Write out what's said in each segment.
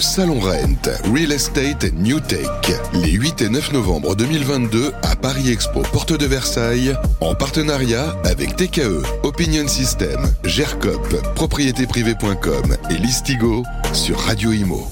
Salon Rent, Real Estate and New Tech, les 8 et 9 novembre 2022 à Paris Expo, porte de Versailles, en partenariat avec TKE, Opinion System, GERCOP, propriétéprivée.com et Listigo sur Radio Imo.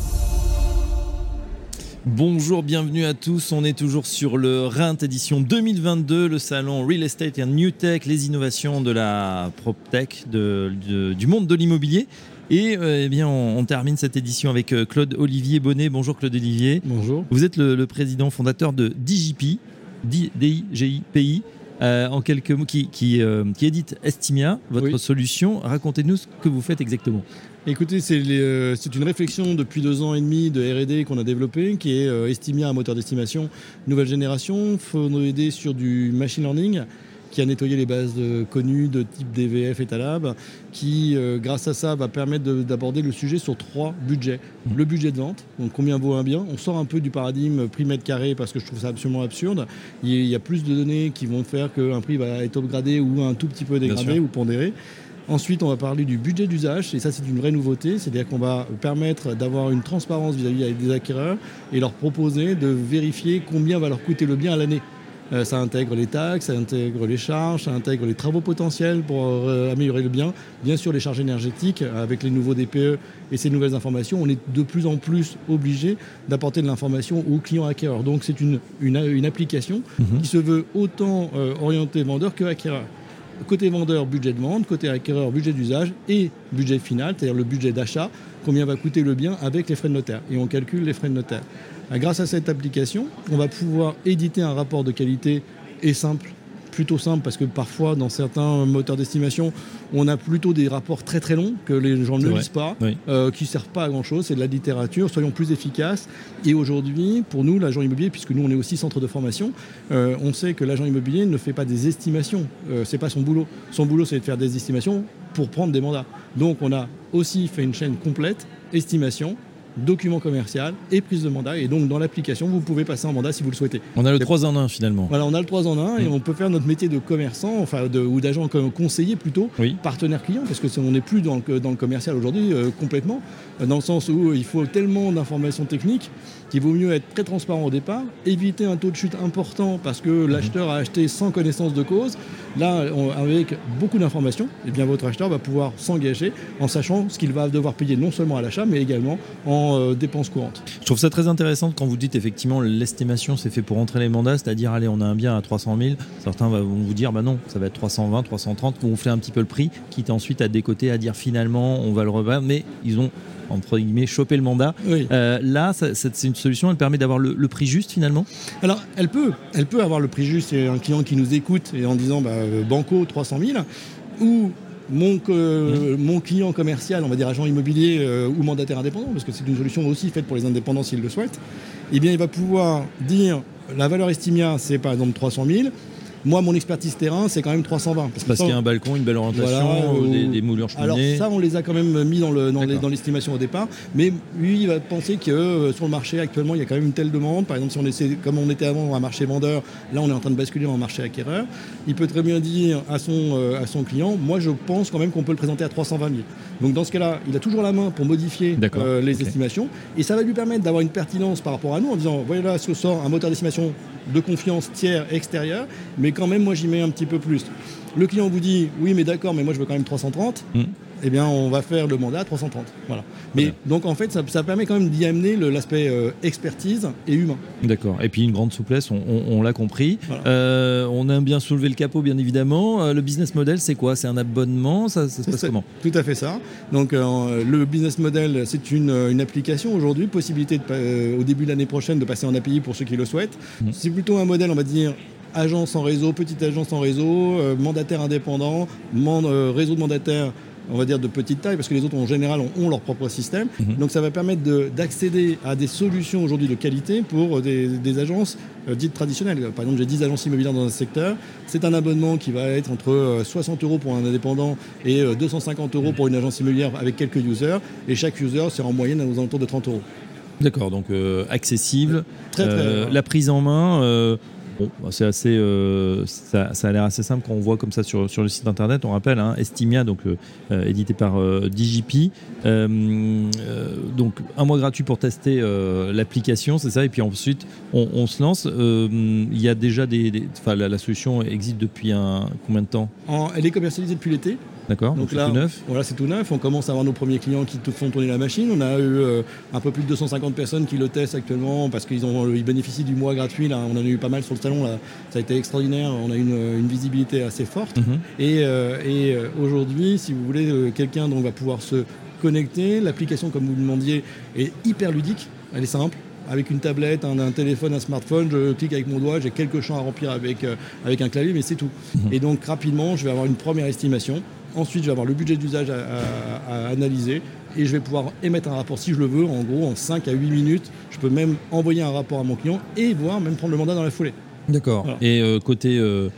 Bonjour, bienvenue à tous. On est toujours sur le RINT édition 2022, le salon Real Estate and New Tech, les innovations de la PropTech, du monde de l'immobilier. Et euh, eh bien, on, on, termine cette édition avec euh, Claude Olivier Bonnet. Bonjour Claude Olivier. Bonjour. Vous êtes le, le président fondateur de DJP, DIGIPI. Euh, en quelques mots, qui, qui, euh, qui édite Estimia, votre oui. solution. Racontez-nous ce que vous faites exactement. Écoutez, c'est euh, une réflexion depuis deux ans et demi de R&D qu'on a développée, qui est euh, Estimia, un moteur d'estimation nouvelle génération, fondé sur du machine learning, qui a nettoyé les bases de, connues de type DVF et Talab, qui, euh, grâce à ça, va permettre d'aborder le sujet sur trois budgets. Mmh. Le budget de vente, donc combien vaut un bien. On sort un peu du paradigme prix mètre carré parce que je trouve ça absolument absurde. Il y a plus de données qui vont faire qu'un prix va être upgradé ou un tout petit peu dégradé ou pondéré. Ensuite, on va parler du budget d'usage, et ça c'est une vraie nouveauté, c'est-à-dire qu'on va permettre d'avoir une transparence vis-à-vis -vis des acquéreurs et leur proposer de vérifier combien va leur coûter le bien à l'année. Euh, ça intègre les taxes, ça intègre les charges, ça intègre les travaux potentiels pour euh, améliorer le bien. Bien sûr, les charges énergétiques, avec les nouveaux DPE et ces nouvelles informations, on est de plus en plus obligé d'apporter de l'information aux clients acquéreurs. Donc c'est une, une, une, application -hmm. qui se veut autant euh, orientée vendeur que acquéreur. Côté vendeur, budget de vente, côté acquéreur, budget d'usage et budget final, c'est-à-dire le budget d'achat, combien va coûter le bien avec les frais de notaire. Et on calcule les frais de notaire. Grâce à cette application, on va pouvoir éditer un rapport de qualité et simple, plutôt simple parce que parfois dans certains moteurs d'estimation, on a plutôt des rapports très très longs que les gens ne lisent pas, oui. euh, qui ne servent pas à grand chose, c'est de la littérature, soyons plus efficaces. Et aujourd'hui, pour nous, l'agent immobilier, puisque nous on est aussi centre de formation, euh, on sait que l'agent immobilier ne fait pas des estimations, euh, c'est pas son boulot. Son boulot c'est de faire des estimations pour prendre des mandats. Donc on a aussi fait une chaîne complète, estimation, document commercial et prise de mandat. Et donc, dans l'application, vous pouvez passer un mandat si vous le souhaitez. On a le 3 en 1 finalement. Voilà, on a le 3 en 1 mmh. et on peut faire notre métier de commerçant, enfin, de, ou d'agent conseiller plutôt, oui. partenaire client, parce que on n'est plus dans le, dans le commercial aujourd'hui euh, complètement, dans le sens où il faut tellement d'informations techniques qu'il vaut mieux être très transparent au départ, éviter un taux de chute important parce que mmh. l'acheteur a acheté sans connaissance de cause. Là, avec beaucoup d'informations, eh bien votre acheteur va pouvoir s'engager en sachant ce qu'il va devoir payer non seulement à l'achat, mais également en euh, dépenses courantes. Je trouve ça très intéressant quand vous dites effectivement l'estimation c'est fait pour entrer les mandats, c'est-à-dire allez on a un bien à 300 000, certains vont vous dire bah non ça va être 320, 330, vous gonflez un petit peu le prix, quitte ensuite à décoter, à dire finalement on va le revendre, mais ils ont entre guillemets choper le mandat. Oui. Euh, là, c'est une solution, elle permet d'avoir le, le, prix juste finalement? Alors, elle peut, elle peut avoir le prix juste. C'est un client qui nous écoute et en disant bah, Banco 300 000 ou mon, euh, mmh. mon, client commercial, on va dire agent immobilier euh, ou mandataire indépendant, parce que c'est une solution aussi faite pour les indépendants s'ils le souhaitent, eh bien, il va pouvoir dire la valeur estimia, c'est par exemple 300 000. Moi, mon expertise terrain, c'est quand même 320. Parce, parce qu'il y a un balcon, une belle orientation, voilà, ou... des, des, moulures cheminées. Alors ça, on les a quand même mis dans l'estimation au départ. Mais lui, il va penser que euh, sur le marché actuellement, il y a quand même une telle demande. Par exemple, si on essaie, comme on était avant un marché vendeur, là, on est en train de basculer en marché acquéreur. Il peut très bien dire à son, euh, à son client, moi, je pense quand même qu'on peut le présenter à 320 000. Donc dans ce cas-là, il a toujours la main pour modifier euh, les okay. estimations. Et ça va lui permettre d'avoir une pertinence par rapport à nous en disant, voilà, ce sort un moteur d'estimation de confiance tiers extérieur, mais quand même, moi, j'y mets un petit peu plus. Le client vous dit, oui, mais d'accord, mais moi, je veux quand même 330. Mmh. Eh bien, on va faire le mandat à 330. Voilà. Mais voilà. donc, en fait, ça, ça, permet quand même d'y amener l'aspect euh, expertise et humain. D'accord. Et puis, une grande souplesse, on, on, on l'a compris. Voilà. Euh, on a bien soulevé le capot, bien évidemment. Euh, le business model, c'est quoi? C'est un abonnement? Ça, ça se passe comment? Tout à fait ça. Donc, le business model, c'est une, une, application aujourd'hui. Possibilité, de, au début de l'année prochaine, de passer en API pour ceux qui le souhaitent. Mmh. C'est plutôt un modèle, on va dire, agence en réseau, petite agence en réseau, euh, mandataire indépendant, euh, réseau de mandataires on va dire de petite taille, parce que les autres en général ont, ont leur propre système. Mhm. Donc ça va permettre d'accéder à des solutions aujourd'hui de qualité pour des, des agences euh, dites traditionnelles. Par exemple, j'ai 10 agences immobilières dans un secteur. C'est un abonnement qui va être entre euh, 60 euros pour un indépendant et euh, 250 euros pour une agence immobilière avec quelques users. Et chaque user, c'est en moyenne aux alentours de 30 euros. D'accord, donc euh, accessible. Très, très, euh, la prise en main, euh, Bon, c'est assez, euh, ça, a l'air assez simple quand on voit comme ça sur, sur le site internet. On rappelle, hein, Estimia, donc euh, édité par euh, donc un mois gratuit pour tester euh, l'application, c'est ça, et puis ensuite on, se lance. Euh, il y a déjà des, la, solution existe depuis un combien de temps? Elle est commercialisée depuis l'été. D'accord, donc, là, tout neuf. Voilà, c'est tout neuf. On commence à avoir nos premiers clients qui font tourner la machine. On a eu euh, un peu plus de 250 personnes qui le testent actuellement parce qu'ils ont, ils bénéficient du mois gratuit. Là, on en a eu pas mal sur le salon. Là. Ça a été extraordinaire. On a une, une visibilité assez forte. Mhm. Et, et aujourd'hui, si vous voulez, quelqu'un dont va pouvoir se connecté. L'application, comme vous le demandiez, est hyper ludique. Elle est simple. Avec une tablette, un, téléphone, un smartphone, je clique avec mon doigt, j'ai quelques champs à remplir avec, euh, avec un clavier, mais c'est tout. Mhm. Et donc rapidement, je vais avoir une première estimation. Ensuite, je vais avoir le budget d'usage à, analyser et je vais pouvoir émettre un rapport si je le veux. En gros, en 5 à 8 minutes, je peux même envoyer un rapport à mon client et voir même prendre le mandat dans la foulée. D'accord. Et euh, côté euh,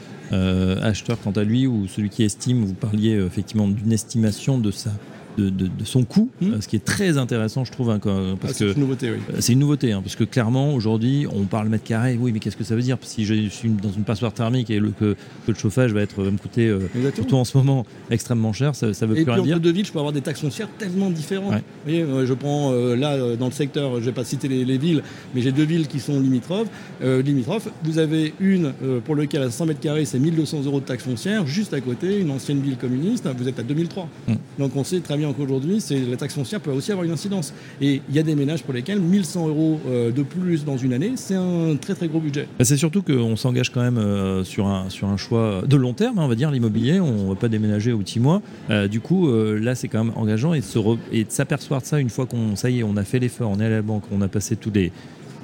acheteur, quant à lui, ou celui qui estime, vous parliez effectivement d'une estimation de ça de, son coût, hmm. euh, ce qui est très intéressant, je trouve. Hein, parce ah, c'est une nouveauté, oui. Euh, c'est une nouveauté, hein, parce que clairement, aujourd'hui, on parle mètre carré. Oui, mais qu'est-ce que ça veut dire? Si je suis dans une passoire thermique et le, que, le chauffage va, être, me coûter, euh, surtout en ce moment, extrêmement cher, ça, ça veut plus rien dire. Et de ville, je peux avoir des taxes foncières tellement différentes. Vous voyez, je prends là, dans le secteur, je ne vais pas citer les, villes, mais j'ai deux villes qui sont limitrophes. limitrophes. Vous avez une pour laquelle à 100 mètres carrés, c'est 1200 euros de taxes foncières. Juste à côté, une ancienne ville communiste, vous êtes à 2003. Hmm. Donc on sait très bien qu'aujourd'hui, la taxe foncière peut aussi avoir une incidence. Et il y a des ménages pour lesquels 1100 euros euh, de plus dans une année, c'est un très très gros budget. Bah, c'est surtout qu'on s'engage quand même euh, sur, un, sur un choix de long terme, hein, on va dire, l'immobilier. On ne va pas déménager au petit mois. Euh, du coup, là, c'est quand même engageant et de s'apercevoir de ça une fois qu'on, ça y est, on a fait l'effort, on est à la banque, on a passé tous les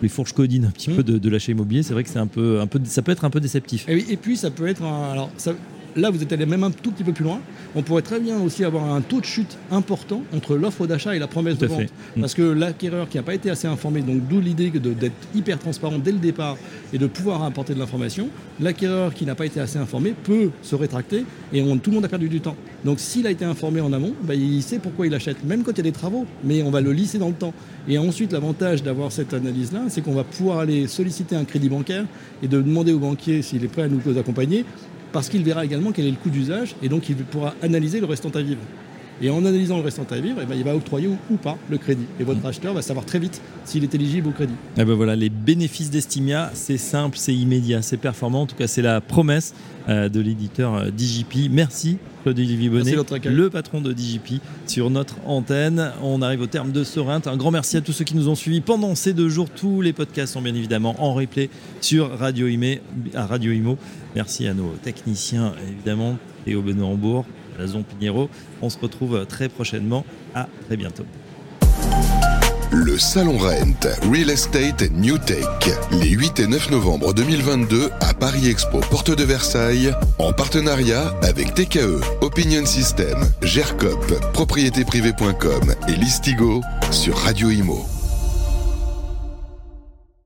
les fourches codines un petit mmh. peu de, l'achat immobilier, c'est vrai que c'est un peu, un peu, ça peut être un peu déceptif. Et, et puis ça peut être, alors ça, Là, vous êtes allé même un tout petit peu plus loin. On pourrait très bien aussi avoir un taux de chute important entre l'offre d'achat et la promesse de vente. Mm. Parce que l'acquéreur qui n'a pas été assez informé, donc d'où l'idée d'être hyper transparent dès le départ et de pouvoir apporter de l'information, l'acquéreur qui n'a pas été assez informé peut se rétracter et tout le monde a perdu du temps. Donc s'il a été informé en amont, bah, il sait pourquoi il achète, même quand il y a des travaux, mais on va le lisser dans le temps. Et ensuite, l'avantage d'avoir cette analyse-là, c'est qu'on va pouvoir aller solliciter un crédit bancaire et de demander au banquier s'il est prêt à nous accompagner parce qu'il verra également quel est le coût d'usage et donc il pourra analyser le restant à vivre. Et en analysant le restant à vivre, eh ben, il va octroyer ou, pas le crédit. Et votre mm. acheteur va savoir très vite s'il est éligible au crédit. Et eh ben voilà, les bénéfices d'Estimia, c'est simple, c'est immédiat, c'est performant. En tout cas, c'est la promesse euh, de l'éditeur euh, DJP. Merci Claude-Olivier Bonnet, le patron de DJP, sur notre antenne. On arrive au terme de ce Un grand merci à tous ceux qui nous ont suivis pendant ces deux jours. Tous les podcasts sont bien évidemment en replay sur Radio, à Radio Imo. Merci à nos techniciens, évidemment, et au Benoît la zone Pinheiro. On se retrouve très prochainement. À très bientôt. Le Salon Rent, Real Estate New Tech, les 8 et 9 novembre 2022 à Paris Expo, porte de Versailles, en partenariat avec TKE, Opinion System, GERCOP, propriétéprivée.com et Listigo sur Radio Imo.